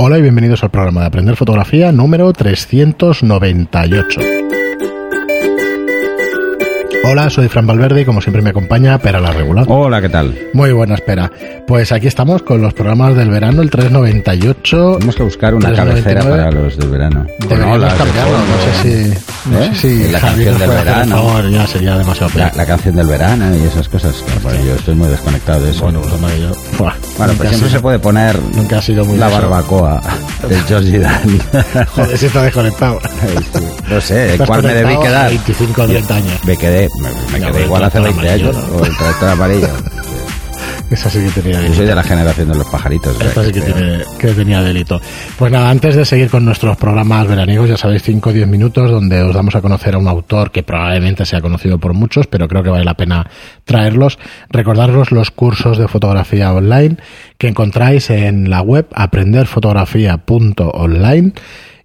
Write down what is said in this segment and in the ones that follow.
Hola y bienvenidos al programa de Aprender Fotografía número 398. Hola, soy Fran Valverde y como siempre me acompaña Pera la Regular. Hola, ¿qué tal? Muy buena espera. Pues aquí estamos con los programas del verano, el 398. Tenemos que buscar una 399. cabecera para los del verano. Deberíamos de cambiarlo, no sé si... No ¿Eh? sé si La Javier canción del verano. favor, ya sería demasiado La, la canción del verano y esas cosas. Bueno, yo estoy muy desconectado de eso. Bueno, pues que yo... Buah, Bueno, pues siempre sido- se puede poner Nunca ha sido muy la eso. barbacoa de George Dan. Joder, si está desconectado. No sé, ¿cuál me debí quedar? 25 o 30 años. Me quedé, me, me No, quedé igual hace tractor 20 años. O el tractor amarillo. Esa sí que tenía Yo soy de la generación de los pajaritos. Esta sí que, tiene, que tenía delito. Pues nada, antes de seguir con nuestros programas veraniegos, ya sabéis, 5 o 10 minutos donde os damos a conocer a un autor que probablemente sea conocido por muchos, pero creo que vale la pena traerlos. Recordaros los cursos de fotografía online que encontráis en la web aprenderfotografía.online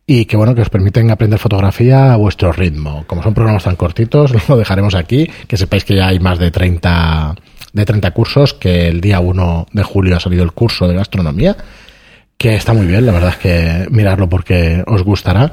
y que bueno, que os permiten aprender fotografía a vuestro ritmo. Como son programas tan cortitos, lo dejaremos aquí, que sepáis que ya hay más de 30 de 30 cursos, que el día 1 de julio ha salido el curso de gastronomía, que está muy bien, la verdad es que mirarlo porque os gustará.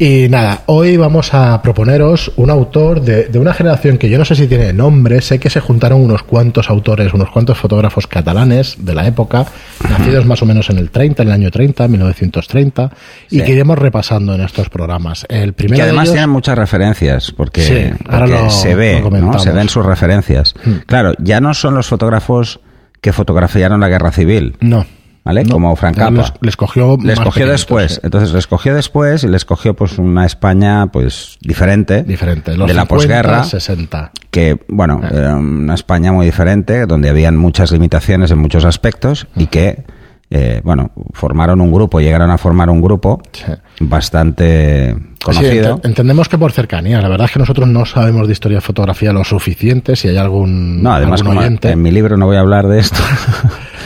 Y nada, hoy vamos a proponeros un autor de, de una generación que yo no sé si tiene nombre, sé que se juntaron unos cuantos autores, unos cuantos fotógrafos catalanes de la época, nacidos más o menos en el 30, en el año 30, 1930, y Sí. que iremos repasando en estos programas. El Y primero que de además ellos- tienen muchas referencias, porque, Sí, ahora porque lo- se lo ve, ¿no? Se ven sus referencias. Hmm. Claro, ya no son los fotógrafos que fotografiaron la guerra civil, No. ¿Vale? No. Como Frank Capra. Les, les cogió, Les cogió después. sí. Entonces les cogió después y les cogió pues una España pues diferente, Diferente. Los de la 50, posguerra, 60. que bueno, era una España muy diferente, donde habían muchas limitaciones en muchos aspectos y que eh, bueno, formaron un grupo, llegaron a formar un grupo Sí. bastante conocido. Sí, ent- entendemos que por cercanía. La verdad es que nosotros no sabemos de historia de fotografía lo suficiente. Si hay algún, no, además algún como oyente. en mi libro no voy a hablar de esto.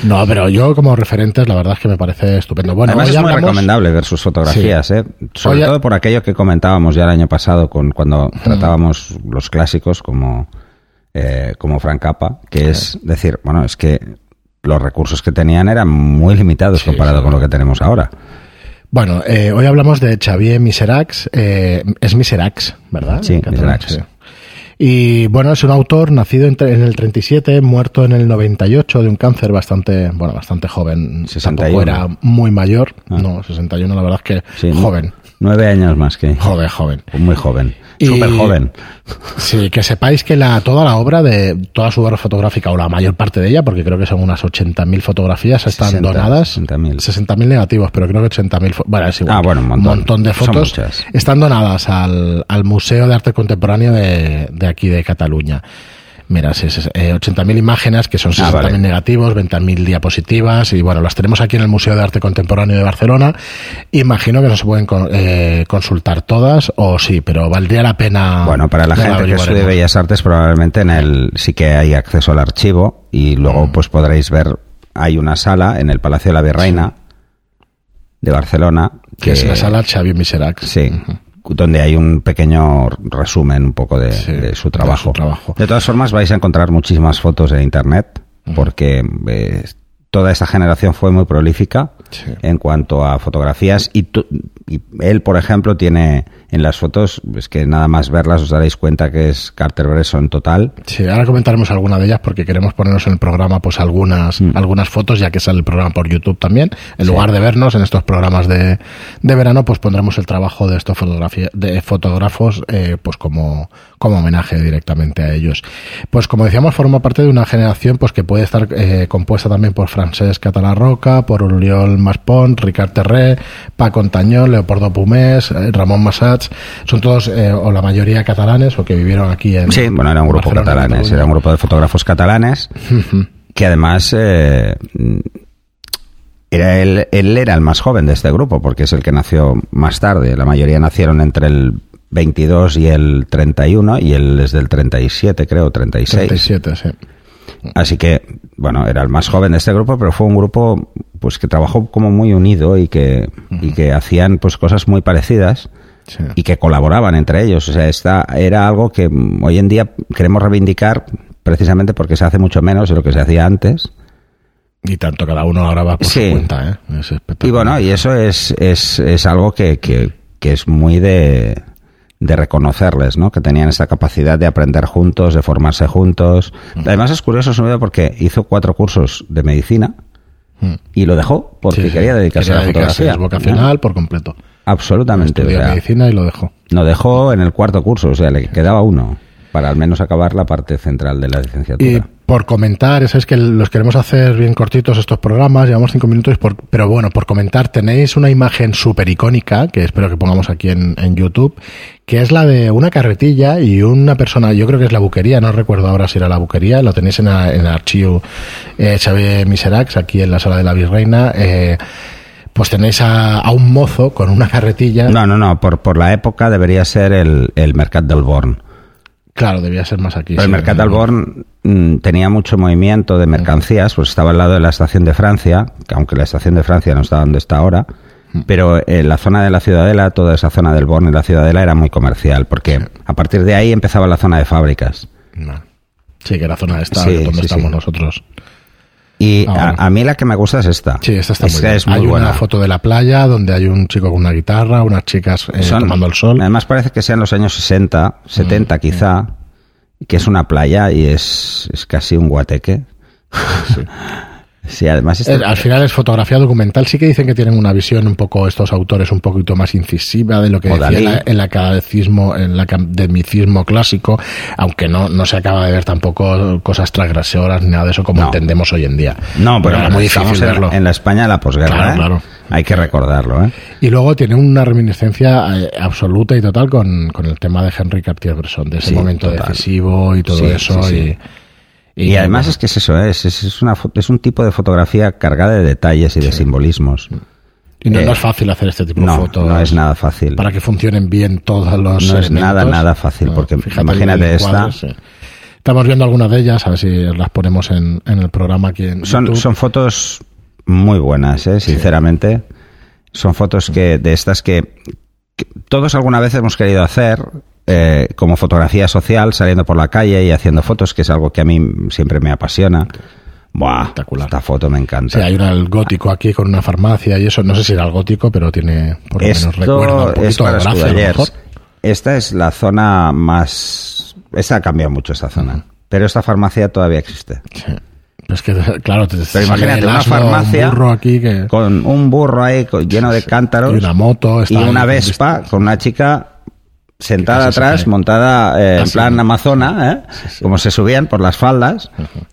No, pero yo como referentes, la verdad es que me parece estupendo. Bueno, Además es muy recomendable ver sus fotografías, ¿eh? sobre Hoy- todo por aquello que comentábamos ya el año pasado con cuando tratábamos los clásicos como, eh, como Frank Cappa, que es decir, bueno, es que los recursos que tenían eran muy limitados Sí, comparado sí. con lo que tenemos ahora. Bueno, eh, hoy hablamos de Xavier Miserax. eh, es Miserax, ¿verdad? Sí, Miserax. Y bueno, es un autor nacido en, el 37, muerto en el 98 de un cáncer bastante, bueno, bastante joven. 61. Tampoco era muy mayor. No, 61, la verdad es que Ah. Sí, joven. Nueve años más que. Joven, joven. Muy joven. Súper joven. Sí, que sepáis que la, toda la obra de toda su obra fotográfica, o la mayor parte de ella, porque creo que son unas 80.000 fotografías, están 60, donadas. 60.000. 60.000 negativos, pero creo que 80.000. fo- Bueno, es igual. Ah, bueno, un montón. de fotos. Están donadas al, al Museo de Arte Contemporáneo de, de aquí de Cataluña. Mira, sí, sí, eh, 80.000 imágenes, que son 60.000 Ah, vale. negativos, 20.000 diapositivas, y bueno, las tenemos aquí en el Museo de Arte Contemporáneo de Barcelona. Imagino que no se pueden con- eh, consultar todas, o sí, pero valdría la pena. Bueno, para la gente que estudie. Bellas Artes, probablemente en el sí que hay acceso al archivo y luego Mm. pues podréis ver, hay una sala en el Palacio de la Virreina de Barcelona. que es la sala Xavier Miserac. Sí, donde hay un pequeño resumen un poco de, Sí, de su de trabajo. su trabajo. De todas formas, vais a encontrar muchísimas fotos en Internet porque eh, toda esta generación fue muy prolífica Sí. en cuanto a fotografías y, y él, por ejemplo, tiene en las fotos, es que nada más verlas os daréis cuenta que es Carter Bresson total. Sí, ahora comentaremos alguna de ellas porque queremos ponernos en el programa pues algunas, algunas fotos, ya que sale el programa por YouTube también. En lugar de vernos en estos programas de, de verano, pues pondremos el trabajo de estos de fotógrafos eh, pues como, como homenaje directamente a ellos. Pues como decíamos, forma parte de una generación pues que puede estar eh, compuesta también por Francesc Catalarroca, por Oriol Maspont, Ricard Terré, Paco Ontañón, Leopoldo Pumés, eh, Ramón Massats, son todos eh, o la mayoría catalanes o que vivieron aquí en Sí, bueno, era un grupo Barcelona, catalanes, era un grupo de fotógrafos catalanes que además eh, era él, él era el más joven de este grupo porque es el que nació más tarde. La mayoría nacieron entre el 22 y el 31 y él es del 37, creo, 36. 37, sí. Así que, bueno, era el más joven de este grupo, pero fue un grupo pues que trabajó como muy unido y que, y que hacían pues cosas muy parecidas Sí. y que colaboraban entre ellos. O sea, esta era algo que mm, hoy en día queremos reivindicar precisamente porque se hace mucho menos de lo que se hacía antes, Y tanto, cada uno ahora va por Sí. su cuenta, ¿eh? Es Y bueno, y eso es, es, es algo que, que, que es muy de, de reconocerles, ¿no? Que tenían esa capacidad de aprender juntos, de formarse juntos. Además es curioso su vida porque hizo cuatro cursos de medicina Mm. y lo dejó porque Sí, quería dedicarse Quería a la dedicarse, fotografía. Es vocacional por completo. Absolutamente. Estudió o sea, medicina y lo dejó. no dejó en el cuarto curso, o sea, le quedaba uno para al menos acabar la parte central de la licenciatura. Y por comentar, es que los queremos hacer bien cortitos estos programas, llevamos cinco minutos, por- pero bueno, por comentar, tenéis una imagen súper icónica, que espero que pongamos aquí en, en YouTube, que es la de una carretilla y una persona, yo creo que es la buquería, no recuerdo ahora si era la buquería, lo tenéis en, en el archivo eh, Xavier Miserax, aquí en la sala de la Virreina, eh, pues tenéis a, a un mozo con una carretilla, No, no, no, por, por la época debería ser el, el Mercat del Born. Claro, debía ser más aquí. Pero el sí, Mercat eh, del Born mm, tenía mucho movimiento de mercancías, pues estaba al lado de la estación de Francia, que aunque la estación de Francia no está donde está ahora, pero en la zona de la Ciudadela, toda esa zona del Born y la Ciudadela era muy comercial, porque a partir de ahí empezaba la zona de fábricas. no. Sí, que era zona esta, Sí, donde sí, estamos nosotros. Y Ah, a, bueno. a mí la que me gusta es esta. Sí, esta está muy Esta bien. es muy hay buena. una foto de la playa donde hay un chico con una guitarra, unas chicas eh, Son- tomando el sol. Además parece que sean los años 60, Mm, 70 quizá, que es una playa y es, es casi un guateque. Sí, además este- Eh, al final es fotografía documental. Sí que dicen que tienen una visión un poco, estos autores, un poquito más incisiva de lo que O decía Dalí. la academicismo, en el academicismo clásico, aunque no, no se acaba de ver tampoco cosas transgresoras ni nada de eso como No. entendemos hoy en día. No, pero era muy estamos difícil en, verlo. en la España de la posguerra. Claro, ¿eh? claro. Hay que recordarlo. ¿eh? Y luego tiene una reminiscencia eh, absoluta y total con, con el tema de Henry Cartier-Bresson, de ese Sí, momento total. decisivo y todo Sí, eso. sí, sí. Y, Y, además es que es eso, ¿eh? es, es, una, es un tipo de fotografía cargada de detalles y de simbolismos. y no, eh, no es fácil hacer este tipo de fotos. no es nada fácil. para que funcionen bien todos los No es nada, nada fácil, porque imagínate esta. sí. Estamos viendo algunas de ellas, a ver si las ponemos en, en el programa aquí en Son, YouTube. son fotos muy buenas, ¿eh? sinceramente. Son fotos que de estas que, que todos alguna vez hemos querido hacer eh, como fotografía social, saliendo por la calle y haciendo fotos, que es algo que a mí siempre me apasiona. Buah, Espectacular. esta foto me encanta. Sí, hay una el gótico aquí con una farmacia y eso. No sé si era el gótico, pero tiene, por lo menos recuerda un Esto poquito es para de Gracia, a lo mejor. Esta es la zona más... Esta ha cambiado mucho esta zona. Pero esta farmacia todavía existe. Sí. Es que, claro, te Pero imagínate una asno, farmacia un burro aquí que, con un burro ahí lleno de cántaros y una moto. y una Vespa con una chica sentada atrás, montada eh, en Así. plan amazona, ¿eh? como se subían por las faldas.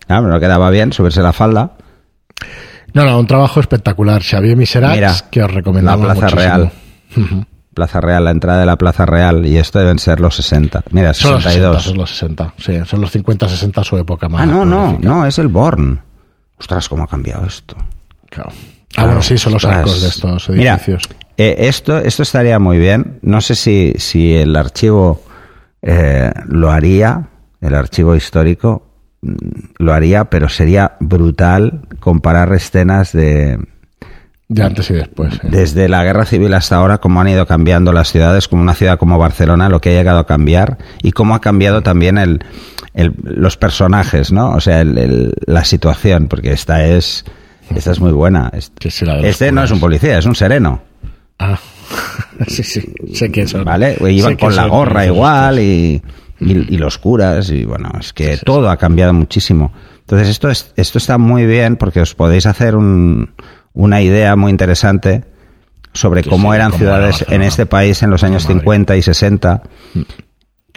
Ah, me lo quedaba bien subirse la falda. No, no, un trabajo espectacular. Xavier Miserax, Mira, que os recomendamos la Plaza muchísimo. Real. Plaza Real, la entrada de la Plaza Real, y esto deben ser los 60. Mira, Son los 60, 62. son los 60. Sí, son los 50, 60 su época más. Ah, no, no, no, es el Born. Ostras, cómo ha cambiado esto. Claro. Ah, bueno, sí, son los arcos de estos Mira, edificios. Eh, esto, esto estaría muy bien. No sé si, si el archivo eh, lo haría, el archivo histórico mm, lo haría, pero sería brutal comparar escenas de de antes y después. desde la guerra civil hasta ahora, cómo han ido cambiando las ciudades, como una ciudad como Barcelona, lo que ha llegado a cambiar y cómo ha cambiado también el, el- los personajes, ¿no? O sea, el- el- la situación, porque esta es, esta es muy buena. Este, este no es un policía, es un sereno, Ah, sí, sí, sé que son. ¿vale? sé Iban con la gorra igual y, y, y los curas y bueno, es que todo ha cambiado muchísimo. Entonces esto, es, esto está muy bien porque os podéis hacer un- una idea muy interesante sobre Sí, cómo eran cómo ciudades en este país en los años Madrid. 50 y 60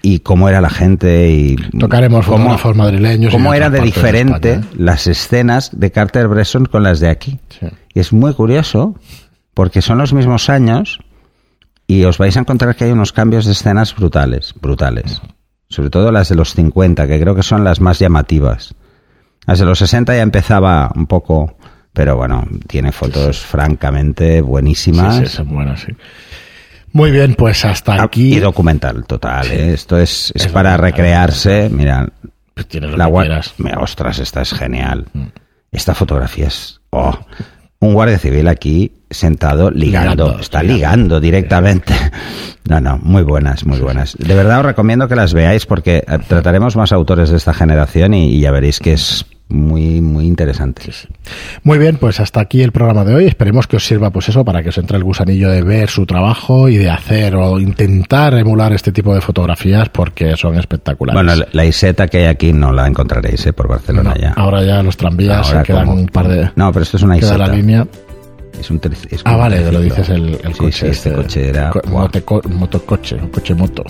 y cómo era la gente y Tocaremos cómo, madrileños. cómo de era otras de diferente España, ¿eh? las escenas de Carter Bresson con las de aquí. Sí. Y es muy curioso porque son los mismos años y os vais a encontrar que hay unos cambios de escenas brutales, brutales. Sobre todo las de los 50, que creo que son las más llamativas. Las de los 60 ya empezaba un poco, pero bueno, tiene fotos francamente buenísimas. Sí, sí, son buenas, sí. Muy bien, pues hasta Ah, aquí. Y documental total, ¿eh? Esto es, es Es para recrearse. Mira, Pues tienes lo la que quieras. Mm. Ostras, esta es genial. Esta fotografía es... oh, un guardia civil aquí sentado ligando. Ligando, está ligando. ligando directamente. No, no, muy buenas, muy buenas. De verdad os recomiendo que las veáis porque eh, trataremos más autores de esta generación y, y ya veréis que es muy, muy interesante. Muy bien, pues hasta aquí el programa de hoy. Esperemos que os sirva, pues eso, para que os entre el gusanillo de ver su trabajo y de hacer o intentar emular este tipo de fotografías porque son espectaculares. Bueno, la- iseta que hay aquí no la encontraréis eh, por Barcelona No, ya. Ahora ya los tranvías Ahora se quedan como- un par de. No, pero esto es una iseta. la línea. Es un Ah, vale, lo triciclo. dices el, el Sí, coche. sí, este coche era... moteco- motocoche, un coche moto.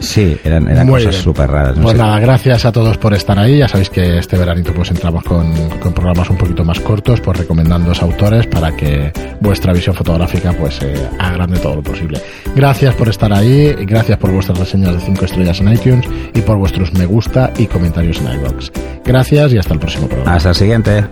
Sí, eran, cosas súper raras. no Pues sé. nada, gracias a todos por estar ahí. Ya sabéis que este veranito pues entramos con, con programas un poquito más cortos, pues recomendando autores para que vuestra visión fotográfica pues se agrande todo lo posible. Gracias por estar ahí, gracias por vuestras reseñas de 5 estrellas en iTunes y por vuestros me gusta y comentarios en iVoox. Gracias y hasta el próximo programa. Hasta el siguiente.